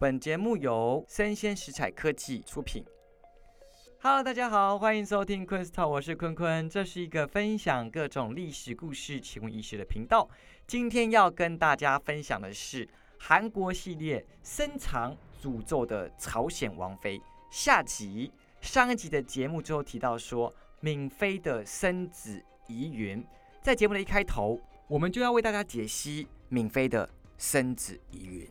本节目由生鲜食材科技出品。Hello，大家好，欢迎收听昆 s t a l 我是坤坤。这是一个分享各种历史故事、奇闻异事的频道。今天要跟大家分享的是韩国系列深藏诅咒的朝鲜王妃下集。上一集的节目之后提到说，闵妃的生子疑云，在节目的一开头，我们就要为大家解析闵妃的生子疑云。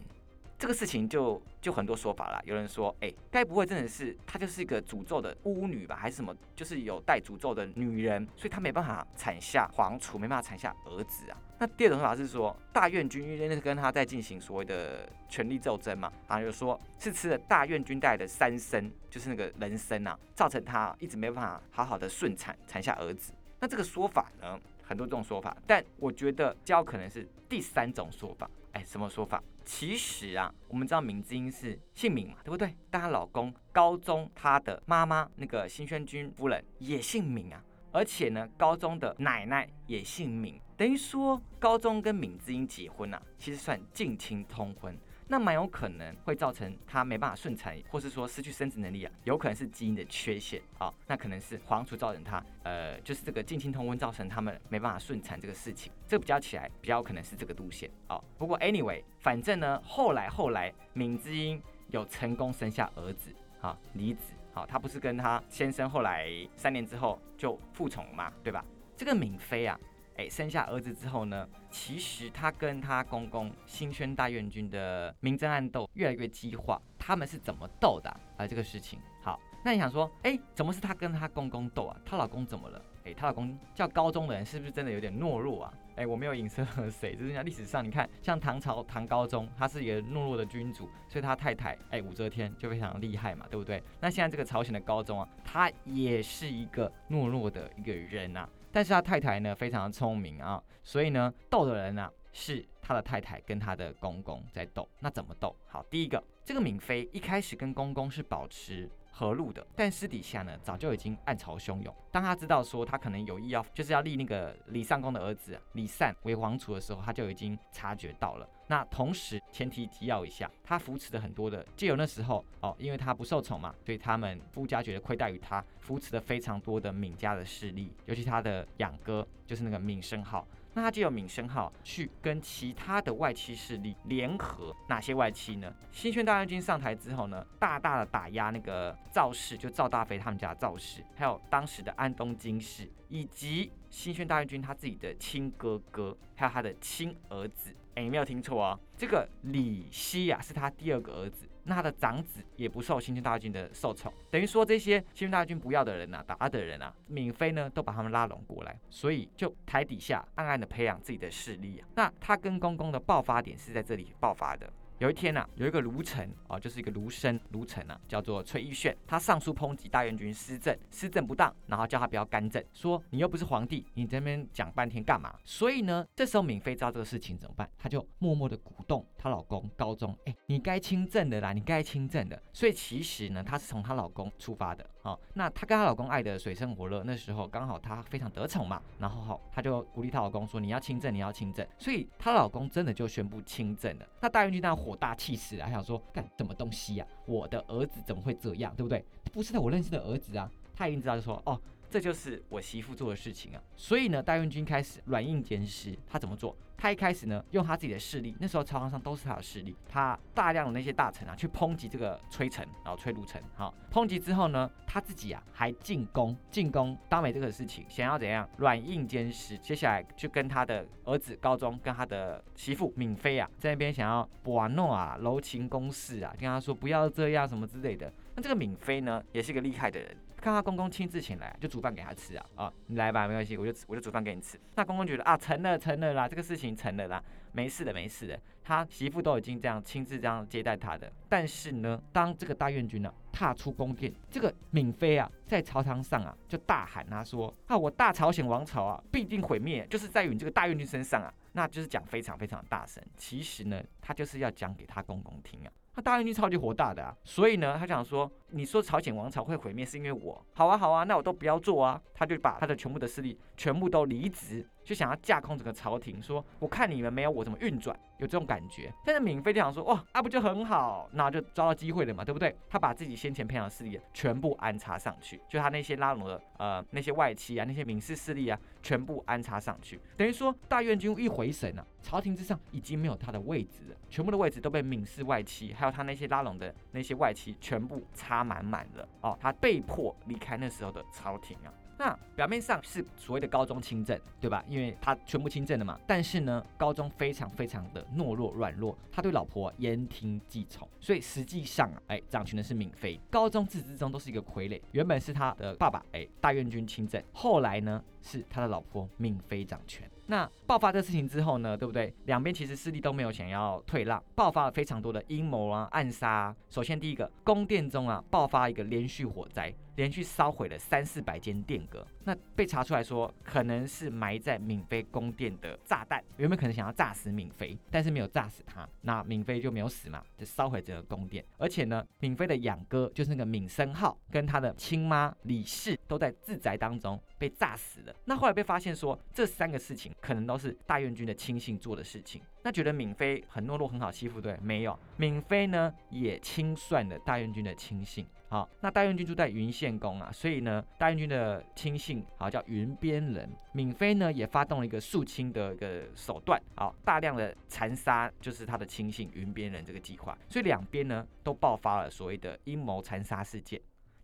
这个事情就就很多说法了。有人说，哎，该不会真的是她就是一个诅咒的巫女吧，还是什么？就是有带诅咒的女人，所以她没办法产下皇储，没办法产下儿子啊。那第二种说法是说，大院君因为那跟她在进行所谓的权力斗争嘛，啊，就说是吃了大院君带的三参，就是那个人参啊，造成她一直没办法好好的顺产，产下儿子。那这个说法呢，很多这种说法，但我觉得较可能是第三种说法。哎，什么说法？其实啊，我们知道闵智英是姓闵嘛，对不对？但她老公高宗她的妈妈那个新宣君夫人也姓闵啊，而且呢，高宗的奶奶也姓闵，等于说高宗跟闵智英结婚啊，其实算近亲通婚。那蛮有可能会造成他没办法顺产，或是说失去生殖能力啊，有可能是基因的缺陷啊，那可能是黄鼠造成他，呃，就是这个近亲通婚造成他们没办法顺产这个事情，这个比较起来比较可能是这个路线啊。不过 anyway，反正呢，后来后来闵之英有成功生下儿子啊，李子，好，他不是跟他先生后来三年之后就复宠嘛，对吧？这个闵妃啊。哎，生下儿子之后呢，其实他跟他公公新宣大院军的明争暗斗越来越激化。他们是怎么斗的啊？这个事情，好，那你想说，哎，怎么是他跟他公公斗啊？她老公怎么了？哎，她老公叫高宗的人，是不是真的有点懦弱啊？哎，我没有影射 谁，就是讲历史上，你看，像唐朝唐高宗，他是一个懦弱的君主，所以他太太哎武则天就非常厉害嘛，对不对？那现在这个朝鲜的高宗啊，他也是一个懦弱的一个人呐。但是他太太呢非常的聪明啊，所以呢逗的人啊是他的太太跟他的公公在斗。那怎么斗？好，第一个，这个闵妃一开始跟公公是保持和睦的，但私底下呢早就已经暗潮汹涌。当他知道说他可能有意要就是要立那个李尚公的儿子李善为皇储的时候，他就已经察觉到了。那同时前提提要一下，他扶持的很多的，借由那时候哦，因为他不受宠嘛，所以他们夫家觉得亏待于他，扶持了非常多的闵家的势力，尤其他的养哥就是那个闵生浩。那他就有闵生浩去跟其他的外戚势力联合，哪些外戚呢？新宣大将军上台之后呢，大大的打压那个赵氏，就赵大飞他们家赵氏，还有当时的安东金氏，以及新宣大将军他自己的亲哥哥，还有他的亲儿子。你没有听错哦，这个李希呀是他第二个儿子。那他的长子也不受新军大军的受宠，等于说这些新军大军不要的人呐，打的人啊，闵妃呢都把他们拉拢过来，所以就台底下暗暗的培养自己的势力啊。那他跟公公的爆发点是在这里爆发的。有一天呐，有一个卢臣啊，就是一个卢生卢臣啊，叫做崔义炫，他上书抨击大元军施政，施政不当，然后叫他不要干政，说你又不是皇帝，你这边讲半天干嘛？所以呢，这时候闵妃知道这个事情怎么办？她就默默的鼓动她老公高宗，哎，你该亲政的啦，你该亲政的。所以其实呢，她是从她老公出发的啊。那她跟她老公爱的水深火热，那时候刚好她非常得宠嘛，然后好，她就鼓励她老公说你要亲政，你要亲政。所以她老公真的就宣布亲政了。那大元军当然火大气死了，还想说干什么东西呀？我的儿子怎么会这样，对不对？不是我认识的儿子啊！他一定知道，就说哦。这就是我媳妇做的事情啊，所以呢，大元君开始软硬兼施。他怎么做？他一开始呢，用他自己的势力，那时候朝堂上都是他的势力，他大量的那些大臣啊，去抨击这个崔成，然后崔卢臣，好，抨击之后呢，他自己啊还进攻，进攻当美这个事情，想要怎样软硬兼施。接下来就跟他的儿子高宗，跟他的媳妇闵妃啊，在那边想要玩弄啊，柔情攻势啊，跟他说不要这样什么之类的。那这个闵妃呢，也是一个厉害的人。看他公公亲自请来，就煮饭给他吃啊啊，你来吧，没关系，我就我就煮饭给你吃。那公公觉得啊，成了成了啦，这个事情成了啦，没事的没事的。他媳妇都已经这样亲自这样接待他的。但是呢，当这个大院君呢踏出宫殿，这个闵妃啊在朝堂上啊就大喊他说啊，我大朝鲜王朝啊必定毁灭，就是在于你这个大院君身上啊，那就是讲非常非常大声。其实呢，他就是要讲给他公公听啊。大将军超级火大的啊，所以呢，他想说，你说朝鲜王朝会毁灭是因为我，好啊好啊，那我都不要做啊，他就把他的全部的势力全部都离职，就想要架空整个朝廷，说我看你们没有我怎么运转，有这种感觉。但是闵妃就想说，哇，那不就很好，那就抓到机会了嘛，对不对？他把自己先前培养的势力全部安插上去，就他那些拉拢的呃那些外戚啊，那些闵氏势力啊，全部安插上去，等于说大院军一回神啊，朝廷之上已经没有他的位置了，全部的位置都被闵氏外戚还有他那些拉拢的那些外戚全部插满满了哦，他被迫离开那时候的朝廷啊。那表面上是所谓的高宗亲政，对吧？因为他全部亲政了嘛。但是呢，高宗非常非常的懦弱软弱，他对老婆言听计从，所以实际上啊，哎，掌权的是闵妃。高宗自始至终都是一个傀儡，原本是他的爸爸，哎，大院君亲政，后来呢是他的老婆闵妃掌权。那爆发这事情之后呢，对不对？两边其实势力都没有想要退让，爆发了非常多的阴谋啊、暗杀。首先第一个，宫殿中啊爆发一个连续火灾，连续烧毁了三四百间殿阁。那被查出来说，可能是埋在闵妃宫殿的炸弹，原本可能想要炸死闵妃，但是没有炸死她，那闵妃就没有死嘛，就烧毁整个宫殿。而且呢，闵妃的养哥就是那个闵生浩，跟他的亲妈李氏都在自宅当中被炸死了。那后来被发现说，这三个事情。可能都是大院君的亲信做的事情。那觉得闵妃很懦弱，很好欺负，对？没有，闵妃呢也清算了大院君的亲信。好，那大院君住在云县宫啊，所以呢，大院君的亲信好叫云边人。敏妃呢也发动了一个肃清的一个手段，好，大量的残杀就是他的亲信云边人这个计划。所以两边呢都爆发了所谓的阴谋残杀事件。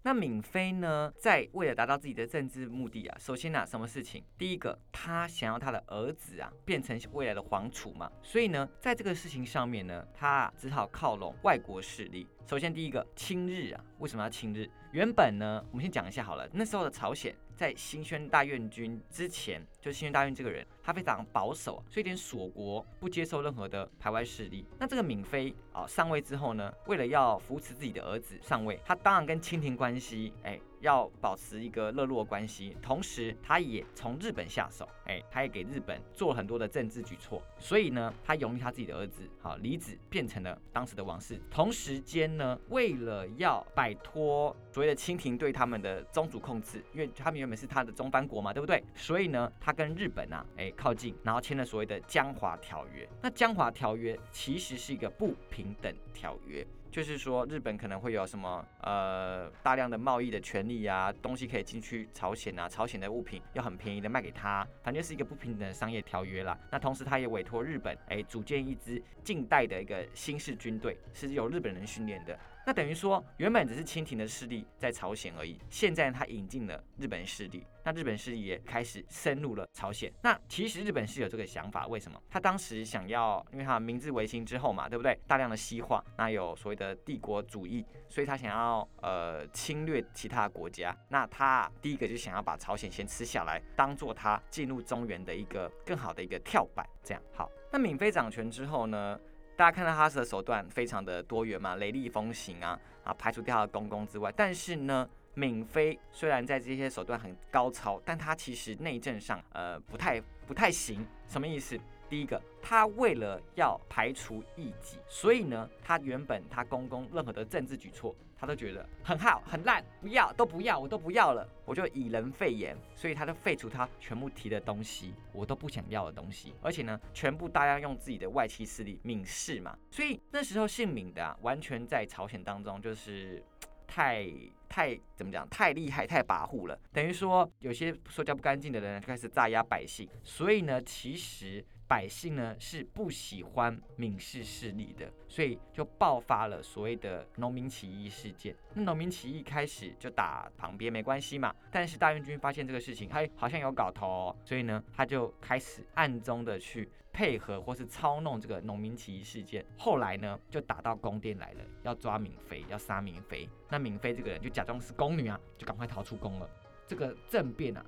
那闵妃呢，在为了达到自己的政治目的啊，首先呢，什么事情？第一个，她想要她的儿子啊变成未来的皇储嘛，所以呢，在这个事情上面呢，她只好靠拢外国势力。首先第一个，亲日啊，为什么要亲日？原本呢，我们先讲一下好了，那时候的朝鲜。在新宣大院军之前，就新宣大院这个人，他非常保守，所以连锁国，不接受任何的排外势力。那这个敏妃啊上位之后呢，为了要扶持自己的儿子上位，他当然跟清廷关系，哎。要保持一个热络关系，同时他也从日本下手，哎，他也给日本做很多的政治举措，所以呢，他拥立他自己的儿子，好李子变成了当时的王室。同时间呢，为了要摆脱所谓的清廷对他们的宗主控制，因为他们原本是他的中藩国嘛，对不对？所以呢，他跟日本啊，哎靠近，然后签了所谓的江华条约。那江华条约其实是一个不平等条约。就是说，日本可能会有什么呃大量的贸易的权利啊，东西可以进去朝鲜啊，朝鲜的物品要很便宜的卖给他，反正是一个不平等的商业条约啦。那同时，他也委托日本，哎，组建一支近代的一个新式军队，是由日本人训练的。那等于说，原本只是清廷的势力在朝鲜而已，现在他引进了日本势力，那日本势力也开始深入了朝鲜。那其实日本是有这个想法，为什么？他当时想要，因为他明治维新之后嘛，对不对？大量的西化，那有所谓的帝国主义，所以他想要呃侵略其他国家。那他第一个就想要把朝鲜先吃下来，当做他进入中原的一个更好的一个跳板。这样好。那闵妃掌权之后呢？大家看到他的手段非常的多元嘛，雷厉风行啊，啊，排除掉了公公之外，但是呢，敏妃虽然在这些手段很高超，但她其实内政上呃不太不太行，什么意思？第一个，她为了要排除异己，所以呢，她原本她公公任何的政治举措，他都觉得很好很烂，不要都不要，我都不要了，我就以人废言，所以他就废除他全部提的东西，我都不想要的东西，而且呢，全部大家用自己的外戚势力闵氏嘛，所以那时候姓闵的啊，完全在朝鲜当中就是太太怎么讲，太厉害太跋扈了，等于说有些说教不干净的人就开始炸压百姓，所以呢，其实。百姓呢是不喜欢闵氏势力的，所以就爆发了所谓的农民起义事件。那农民起义开始就打旁边没关系嘛，但是大元军发现这个事情，哎，好像有搞头，所以呢，他就开始暗中的去配合或是操弄这个农民起义事件。后来呢，就打到宫殿来了，要抓闵妃，要杀闵妃。那闵妃这个人就假装是宫女啊，就赶快逃出宫了。这个政变啊。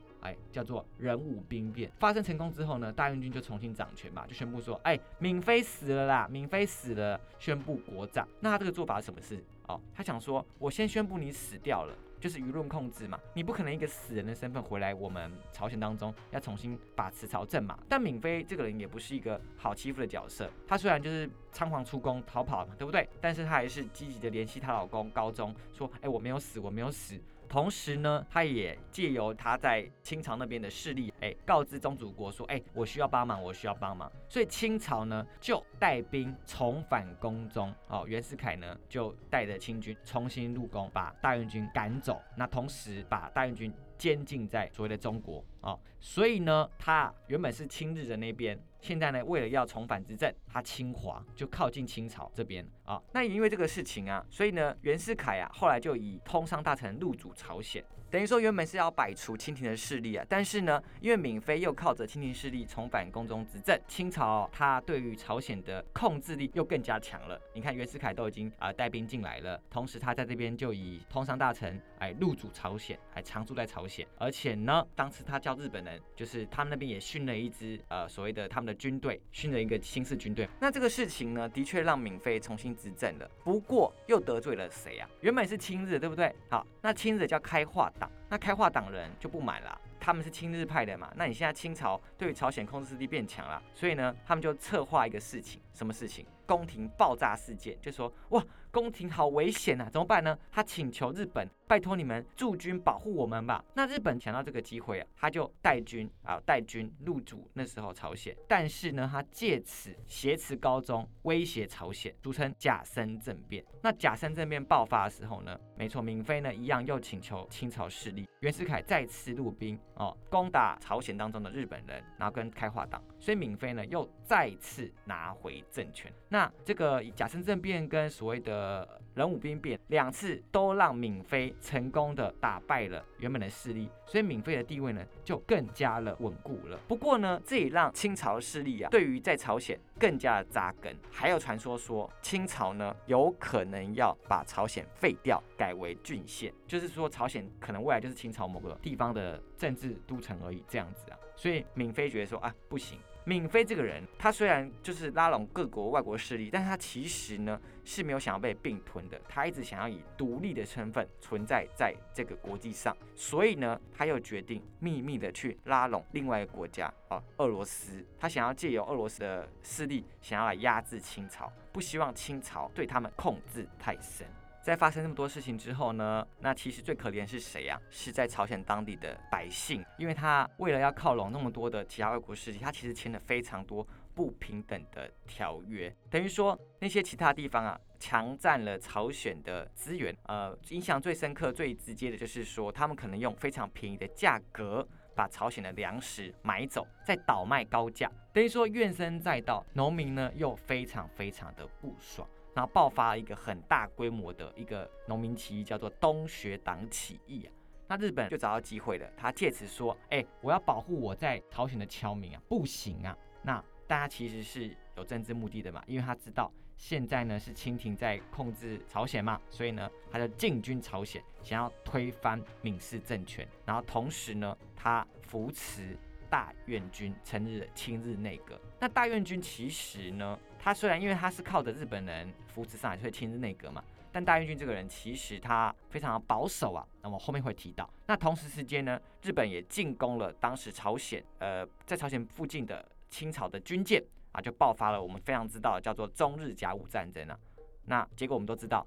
叫做人武兵变发生成功之后呢，大院军就重新掌权嘛，就宣布说，哎，闵妃死了啦，闵妃死了，宣布国葬。那他这个做法是什么事？哦，他想说，我先宣布你死掉了，就是舆论控制嘛，你不可能一个死人的身份回来我们朝鲜当中要重新把持朝政嘛。但闵妃这个人也不是一个好欺负的角色，她虽然就是仓皇出宫逃跑嘛，对不对？但是她还是积极的联系她老公高宗，说，哎，我没有死，我没有死。同时呢，他也借由他在清朝那边的势力，哎，告知宗主国说，哎，我需要帮忙，我需要帮忙。所以清朝呢就带兵重返宫中，哦，袁世凯呢就带着清军重新入宫，把大院军赶走。那同时把大院军。监禁在所谓的中国哦，所以呢，他原本是亲日的那边，现在呢，为了要重返执政，他侵华就靠近清朝这边啊。那也因为这个事情啊，所以呢，袁世凯啊，后来就以通商大臣入主朝鲜。等于说原本是要摆除清廷的势力啊，但是呢，因为闵妃又靠着清廷势力重返宫中执政，清朝他对于朝鲜的控制力又更加强了。你看袁世凯都已经啊带兵进来了，同时他在这边就以通商大臣哎入主朝鲜，还常住在朝鲜，而且呢，当时他叫日本人，就是他们那边也训了一支呃所谓的他们的军队，训了一个新式军队。那这个事情呢，的确让闵妃重新执政了，不过又得罪了谁啊？原本是亲日，对不对？好，那亲日叫开化。党那开化党人就不满了，他们是亲日派的嘛，那你现在清朝对于朝鲜控制势力变强了，所以呢，他们就策划一个事情，什么事情？宫廷爆炸事件，就说哇，宫廷好危险呐，怎么办呢？他请求日本拜托你们驻军保护我们吧。那日本抢到这个机会啊，他就带军啊带军入主那时候朝鲜，但是呢，他借此挟持高宗，威胁朝鲜，俗称甲申政变。那甲申政变爆发的时候呢，没错，闵妃呢一样又请求清朝势力，袁世凯再次入兵哦，攻打朝鲜当中的日本人，然后跟开化党，所以闵妃呢又再次拿回政权。那这个甲申政变跟所谓的呃人武兵变两次都让闵妃成功的打败了原本的势力，所以闵妃的地位呢就更加了稳固了。不过呢，这也让清朝势力啊对于在朝鲜更加的扎根。还有传说说清朝呢有可能要把朝鲜废掉，改为郡县，就是说朝鲜可能未来就是清朝某个地方的政治都城而已这样子啊。所以闵妃觉得说啊不行。闵妃这个人，他虽然就是拉拢各国外国势力，但是他其实呢是没有想要被并吞的，他一直想要以独立的身份存在在这个国际上，所以呢，他又决定秘密的去拉拢另外一个国家啊，俄罗斯，他想要借由俄罗斯的势力，想要来压制清朝，不希望清朝对他们控制太深。在发生这么多事情之后呢，那其实最可怜是谁呀？是在朝鲜当地的百姓，因为他为了要靠拢那么多的其他外国势力，他其实签了非常多不平等的条约，等于说那些其他地方啊，强占了朝鲜的资源。呃，影响最深刻、最直接的就是说，他们可能用非常便宜的价格把朝鲜的粮食买走，再倒卖高价，等于说怨声载道，农民呢又非常非常的不爽。然后爆发了一个很大规模的一个农民起义，叫做东学党起义啊。那日本就找到机会了，他借此说：“哎，我要保护我在朝鲜的侨民啊，不行啊。”那大家其实是有政治目的的嘛，因为他知道现在呢是清廷在控制朝鲜嘛，所以呢他就进军朝鲜，想要推翻闵氏政权。然后同时呢，他扶持大院军成立了亲日内阁。那大院军其实呢？他虽然因为他是靠着日本人扶持上来，所以亲日内阁嘛，但大院君这个人其实他非常的保守啊。那么后面会提到，那同时时间呢，日本也进攻了当时朝鲜，呃，在朝鲜附近的清朝的军舰啊，就爆发了我们非常知道叫做中日甲午战争啊。那结果我们都知道，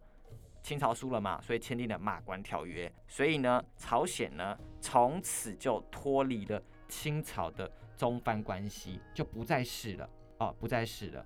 清朝输了嘛，所以签订了马关条约，所以呢，朝鲜呢从此就脱离了清朝的中藩关系，就不再是了哦，不再是了。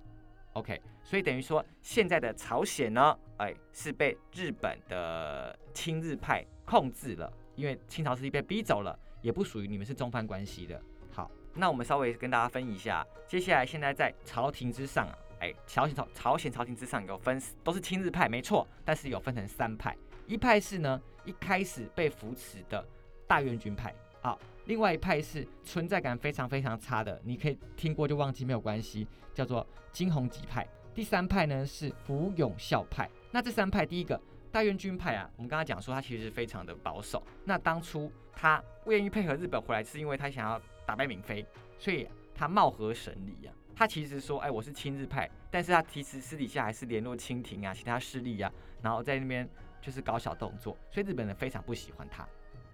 OK，所以等于说现在的朝鲜呢，哎，是被日本的亲日派控制了，因为清朝势力被逼走了，也不属于你们是中藩关系的。好，那我们稍微跟大家分一下，接下来现在在朝廷之上啊，哎，朝鲜朝朝鲜朝廷之上有分，都是亲日派没错，但是有分成三派，一派是呢一开始被扶持的大院军派，好。另外一派是存在感非常非常差的，你可以听过就忘记没有关系，叫做金鸿吉派。第三派呢是福永孝派。那这三派，第一个大院军派啊，我们刚刚讲说他其实非常的保守。那当初他不愿意配合日本回来，是因为他想要打败敏妃，所以他貌合神离啊。他其实说，哎，我是亲日派，但是他其实私底下还是联络清廷啊，其他势力啊，然后在那边就是搞小动作，所以日本人非常不喜欢他。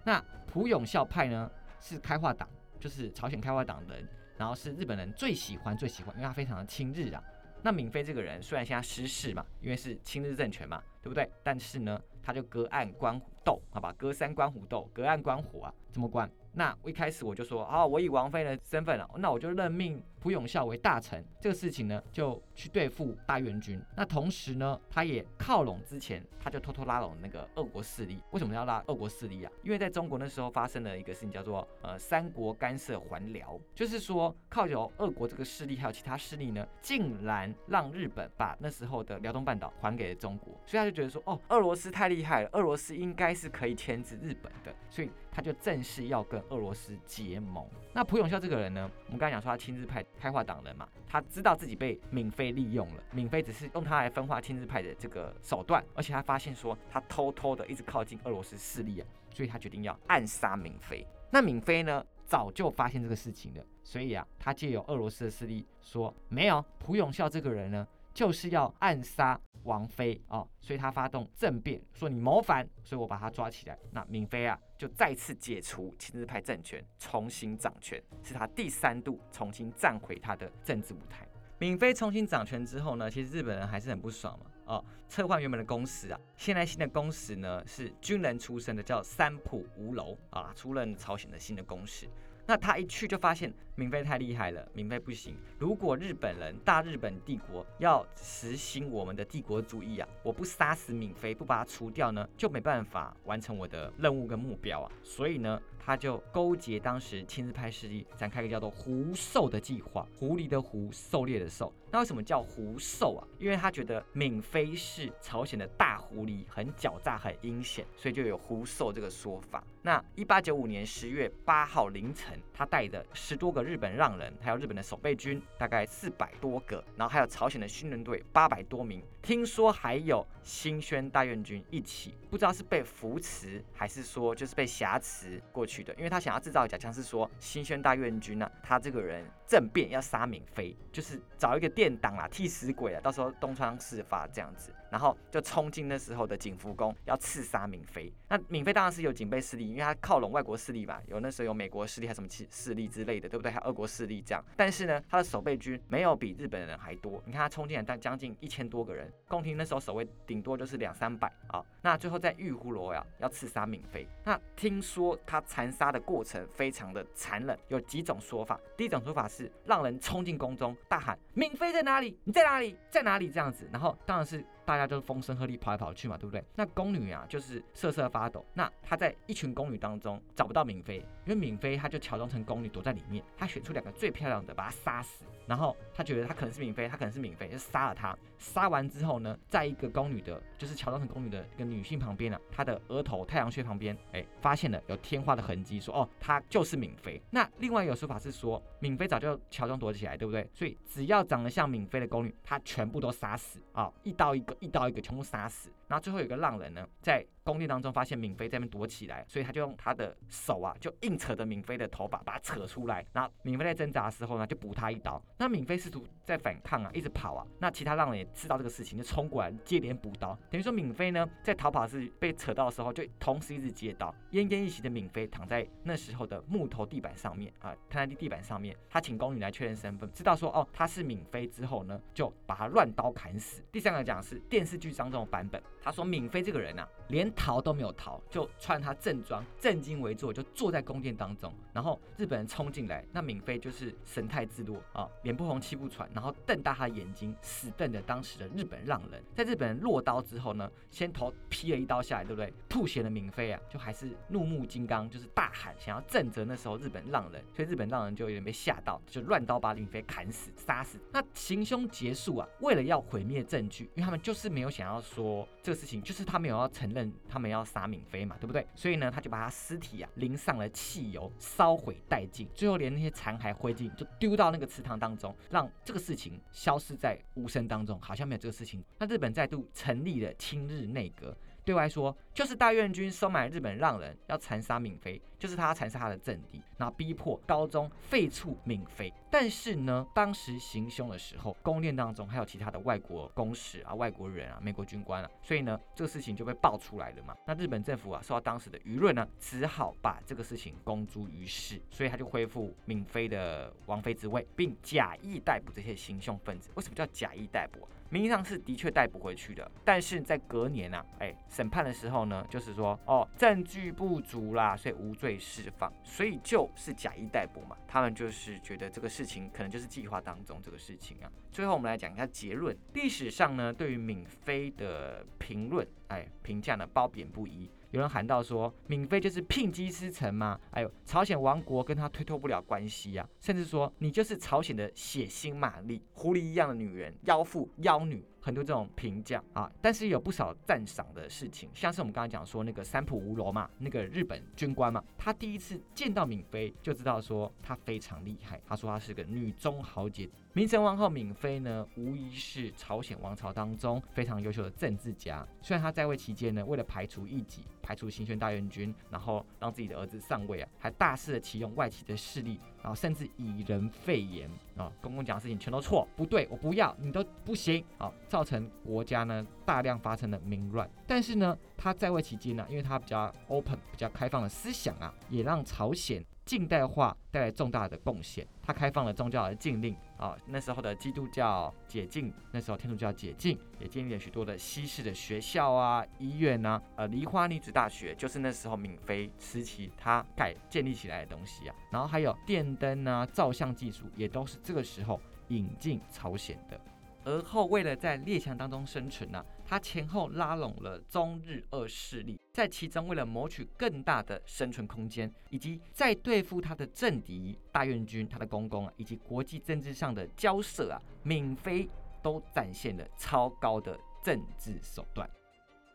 那朴永孝派呢？是开化党，就是朝鲜开化党人，然后是日本人最喜欢最喜欢，因为他非常的亲日啊。那闵妃这个人虽然现在失势嘛，因为是亲日政权嘛，对不对？但是呢，他就隔岸观火斗，好吧，隔山观虎斗，隔岸观火啊，怎么观？那一开始我就说，哦，我以王妃的身份了，那我就任命蒲永孝为大臣，这个事情呢，就去对付大元军。那同时呢，他也靠拢之前，他就偷偷拉拢那个俄国势力。为什么要拉俄国势力啊？因为在中国那时候发生了一个事情，叫做呃三国干涉还辽，就是说靠有俄国这个势力，还有其他势力呢，竟然让日本把那时候的辽东半岛还给了中国，所以他就觉得说，哦，俄罗斯太厉害了，俄罗斯应该是可以牵制日本的，所以他就正式要跟俄罗斯结盟。那朴永孝这个人呢，我们刚才讲说他亲日派开化党人嘛，他知道自己被闵妃利用了，闵妃只是用他来分化亲日派的这个手段，而且他发现说他偷偷的一直靠近俄罗斯势力啊，所以他决定要暗杀闵妃。那闵妃呢，早就发现这个事情了，所以啊，他借由俄罗斯的势力说，没有朴永孝这个人呢。就是要暗杀王妃哦，所以他发动政变，说你谋反，所以我把他抓起来。那闵妃啊，就再次解除亲日派政权，重新掌权，是他第三度重新站回他的政治舞台。闵妃重新掌权之后呢，其实日本人还是很不爽嘛，哦，撤换原本的公使啊，现在新的公使呢是军人出身的，叫三浦吴楼啊，出任朝鲜的新的公使。那他一去就发现闵妃太厉害了，闵妃不行。如果日本人大日本帝国要实行我们的帝国主义啊，我不杀死闵妃，不把她除掉呢，就没办法完成我的任务跟目标啊。所以呢。他就勾结当时亲自派势力，展开一个叫做“狐兽”的计划，狐狸的狐，狩猎的狩。那为什么叫狐兽啊？因为他觉得闵妃是朝鲜的大狐狸，很狡诈，很阴险，所以就有狐兽这个说法。那一八九五年十月八号凌晨，他带着十多个日本让人，还有日本的守备军，大概四百多个，然后还有朝鲜的训练队八百多名，听说还有新宣大院军一起，不知道是被扶持还是说就是被挟持过去。的，因为他想要制造假象，是说新宣大院军呢，他这个人政变要杀敏妃，就是找一个殿党啊，替死鬼啊，到时候东窗事发这样子，然后就冲进那时候的景福宫，要刺杀闵妃。那闵妃当然是有警备势力，因为他靠拢外国势力吧，有那时候有美国势力，还什么势力之类的，对不对？还有俄国势力这样。但是呢，他的守备军没有比日本人还多。你看他冲进来，但将近一千多个人，宫廷那时候守卫顶多就是两三百啊。那最后在玉湖楼呀，要刺杀闵妃。那听说他。残杀的过程非常的残忍，有几种说法。第一种说法是让人冲进宫中，大喊“闵妃在哪里？你在哪里？在哪里？”这样子，然后当然是。大家就是风声鹤唳跑来跑去嘛，对不对？那宫女啊，就是瑟瑟发抖。那她在一群宫女当中找不到敏妃，因为敏妃她就乔装成宫女躲在里面。她选出两个最漂亮的，把她杀死。然后她觉得她可能是敏妃，她可能是敏妃，就杀了她。杀完之后呢，在一个宫女的，就是乔装成宫女的一个女性旁边啊，她的额头太阳穴旁边，哎，发现了有天花的痕迹，说哦，她就是闵妃。那另外一个说法是说，闵妃早就乔装躲起来，对不对？所以只要长得像闵妃的宫女，她全部都杀死啊，一刀一个。一刀一个，全部杀死。然后最后有个浪人呢，在宫殿当中发现闵妃在那边躲起来，所以他就用他的手啊，就硬扯着闵妃的头发，把它扯出来。然后闵妃在挣扎的时候呢，就补他一刀。那闵妃试图在反抗啊，一直跑啊。那其他浪人也知道这个事情，就冲过来接连补刀。等于说闵妃呢，在逃跑时被扯到的时候，就同时一直接刀。奄奄一息的闵妃躺在那时候的木头地板上面啊，瘫在地板上面。他请宫女来确认身份，知道说哦，他是闵妃之后呢，就把他乱刀砍死。第三个讲是电视剧当中的版本。他说：“闵妃这个人啊，连逃都没有逃，就穿他正装，正襟危坐，就坐在宫殿当中。然后日本人冲进来，那闵妃就是神态自若啊，脸不红气不喘，然后瞪大他眼睛，死瞪着当时的日本浪人。在日本人落刀之后呢，先头劈了一刀下来，对不对？吐血的闵妃啊，就还是怒目金刚，就是大喊想要震责那时候日本浪人，所以日本浪人就有点被吓到，就乱刀把闵妃砍死、杀死。那行凶结束啊，为了要毁灭证据，因为他们就是没有想要说这个。”事情就是他没有要承认他们要杀敏妃嘛，对不对？所以呢，他就把他尸体啊淋上了汽油，烧毁殆尽，最后连那些残骸灰烬就丢到那个池塘当中，让这个事情消失在无声当中，好像没有这个事情。那日本再度成立了亲日内阁。对外说，就是大院军收买日本浪人要残杀闵妃，就是他要残杀他的政敌，然后逼迫高宗废黜闵妃。但是呢，当时行凶的时候，宫殿当中还有其他的外国公使啊、外国人啊、美国军官啊，所以呢，这个事情就被爆出来了嘛。那日本政府啊，受到当时的舆论呢，只好把这个事情公诸于世，所以他就恢复闵妃的王妃之位，并假意逮捕这些行凶分子。为什么叫假意逮捕？啊名义上是的确逮捕回去的，但是在隔年啊，哎，审判的时候呢，就是说哦，证据不足啦，所以无罪释放，所以就是假意逮捕嘛。他们就是觉得这个事情可能就是计划当中这个事情啊。最后我们来讲一下结论，历史上呢对于闵妃的评论，哎，评价呢褒贬不一。有人喊到说，闵妃就是聘姬司臣吗？哎呦，朝鲜王国跟他推脱不了关系呀，甚至说你就是朝鲜的血腥玛丽，狐狸一样的女人，妖妇妖女。很多这种评价啊，但是有不少赞赏的事情，像是我们刚才讲说那个三浦无罗嘛，那个日本军官嘛，他第一次见到闵妃就知道说她非常厉害，他说她是个女中豪杰。明成王后闵妃呢，无疑是朝鲜王朝当中非常优秀的政治家。虽然她在位期间呢，为了排除异己，排除新宣大院军，然后让自己的儿子上位啊，还大肆的启用外戚的势力，然后甚至以人废言啊，公公讲的事情全都错，不对，我不要，你都不行啊。造成国家呢大量发生了民乱，但是呢，他在位期间呢，因为他比较 open、比较开放的思想啊，也让朝鲜近代化带来重大的贡献。他开放了宗教的禁令啊，那时候的基督教解禁，那时候天主教解禁，也建立了许多的西式的学校啊、医院啊，呃，梨花女子大学就是那时候闵妃时期他改建立起来的东西啊。然后还有电灯啊、照相技术，也都是这个时候引进朝鲜的。而后，为了在列强当中生存呢，他前后拉拢了中日二势力，在其中为了谋取更大的生存空间，以及在对付他的政敌大院军、他的公公啊，以及国际政治上的交涉啊，闵妃都展现了超高的政治手段。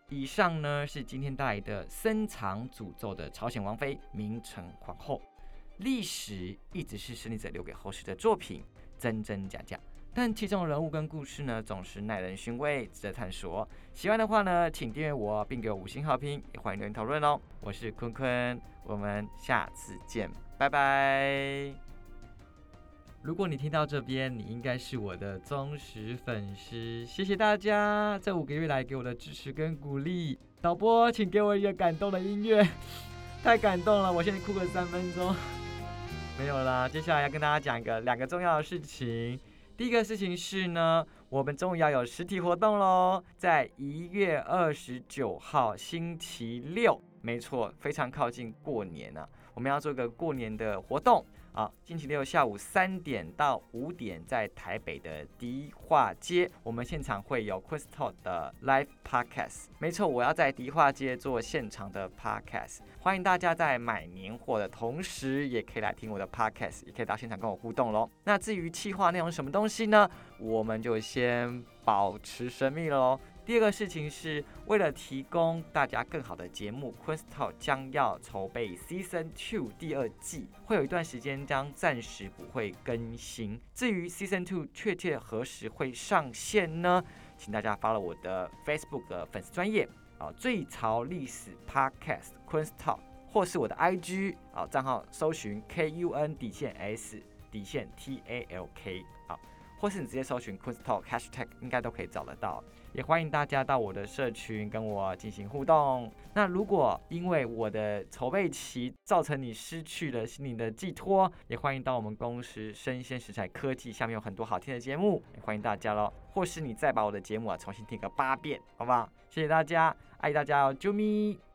以上呢是今天带来的深藏诅咒的朝鲜王妃明成皇后，历史一直是胜利者留给后世的作品，真真假假。但其中的人物跟故事呢，总是耐人寻味，值得探索。喜欢的话呢，请订阅我，并给我五星好评，也欢迎留言讨论哦。我是坤坤，我们下次见，拜拜。如果你听到这边，你应该是我的忠实粉丝，谢谢大家这五个月来给我的支持跟鼓励。导播，请给我一个感动的音乐，太感动了，我现在哭个三分钟。没有啦，接下来要跟大家讲一个两个重要的事情。第一个事情是呢，我们终于要有实体活动喽，在一月二十九号星期六，没错，非常靠近过年呢，我们要做个过年的活动。好，星期六下午三点到五点，在台北的迪化街，我们现场会有 Crystal 的 Live Podcast。没错，我要在迪化街做现场的 Podcast，欢迎大家在买年货的同时，也可以来听我的 Podcast，也可以到现场跟我互动喽。那至于企划内容什么东西呢？我们就先保持神秘了喽。第二个事情是为了提供大家更好的节目，Crystal 将要筹备 Season Two 第二季，会有一段时间将暂时不会更新。至于 Season Two 确切何时会上线呢？请大家发了我的 Facebook 的粉丝专业啊，最潮历史 Podcast Crystal，或是我的 IG 啊账号搜寻 KUN 底线 S 底线 TALK 啊，或是你直接搜寻 Crystal Hashtag 应该都可以找得到。也欢迎大家到我的社群跟我进行互动。那如果因为我的筹备期造成你失去了心灵的寄托，也欢迎到我们公司生鲜食材科技下面有很多好听的节目，也欢迎大家喽。或是你再把我的节目啊重新听个八遍，好不好？谢谢大家，爱大家哦，啾咪。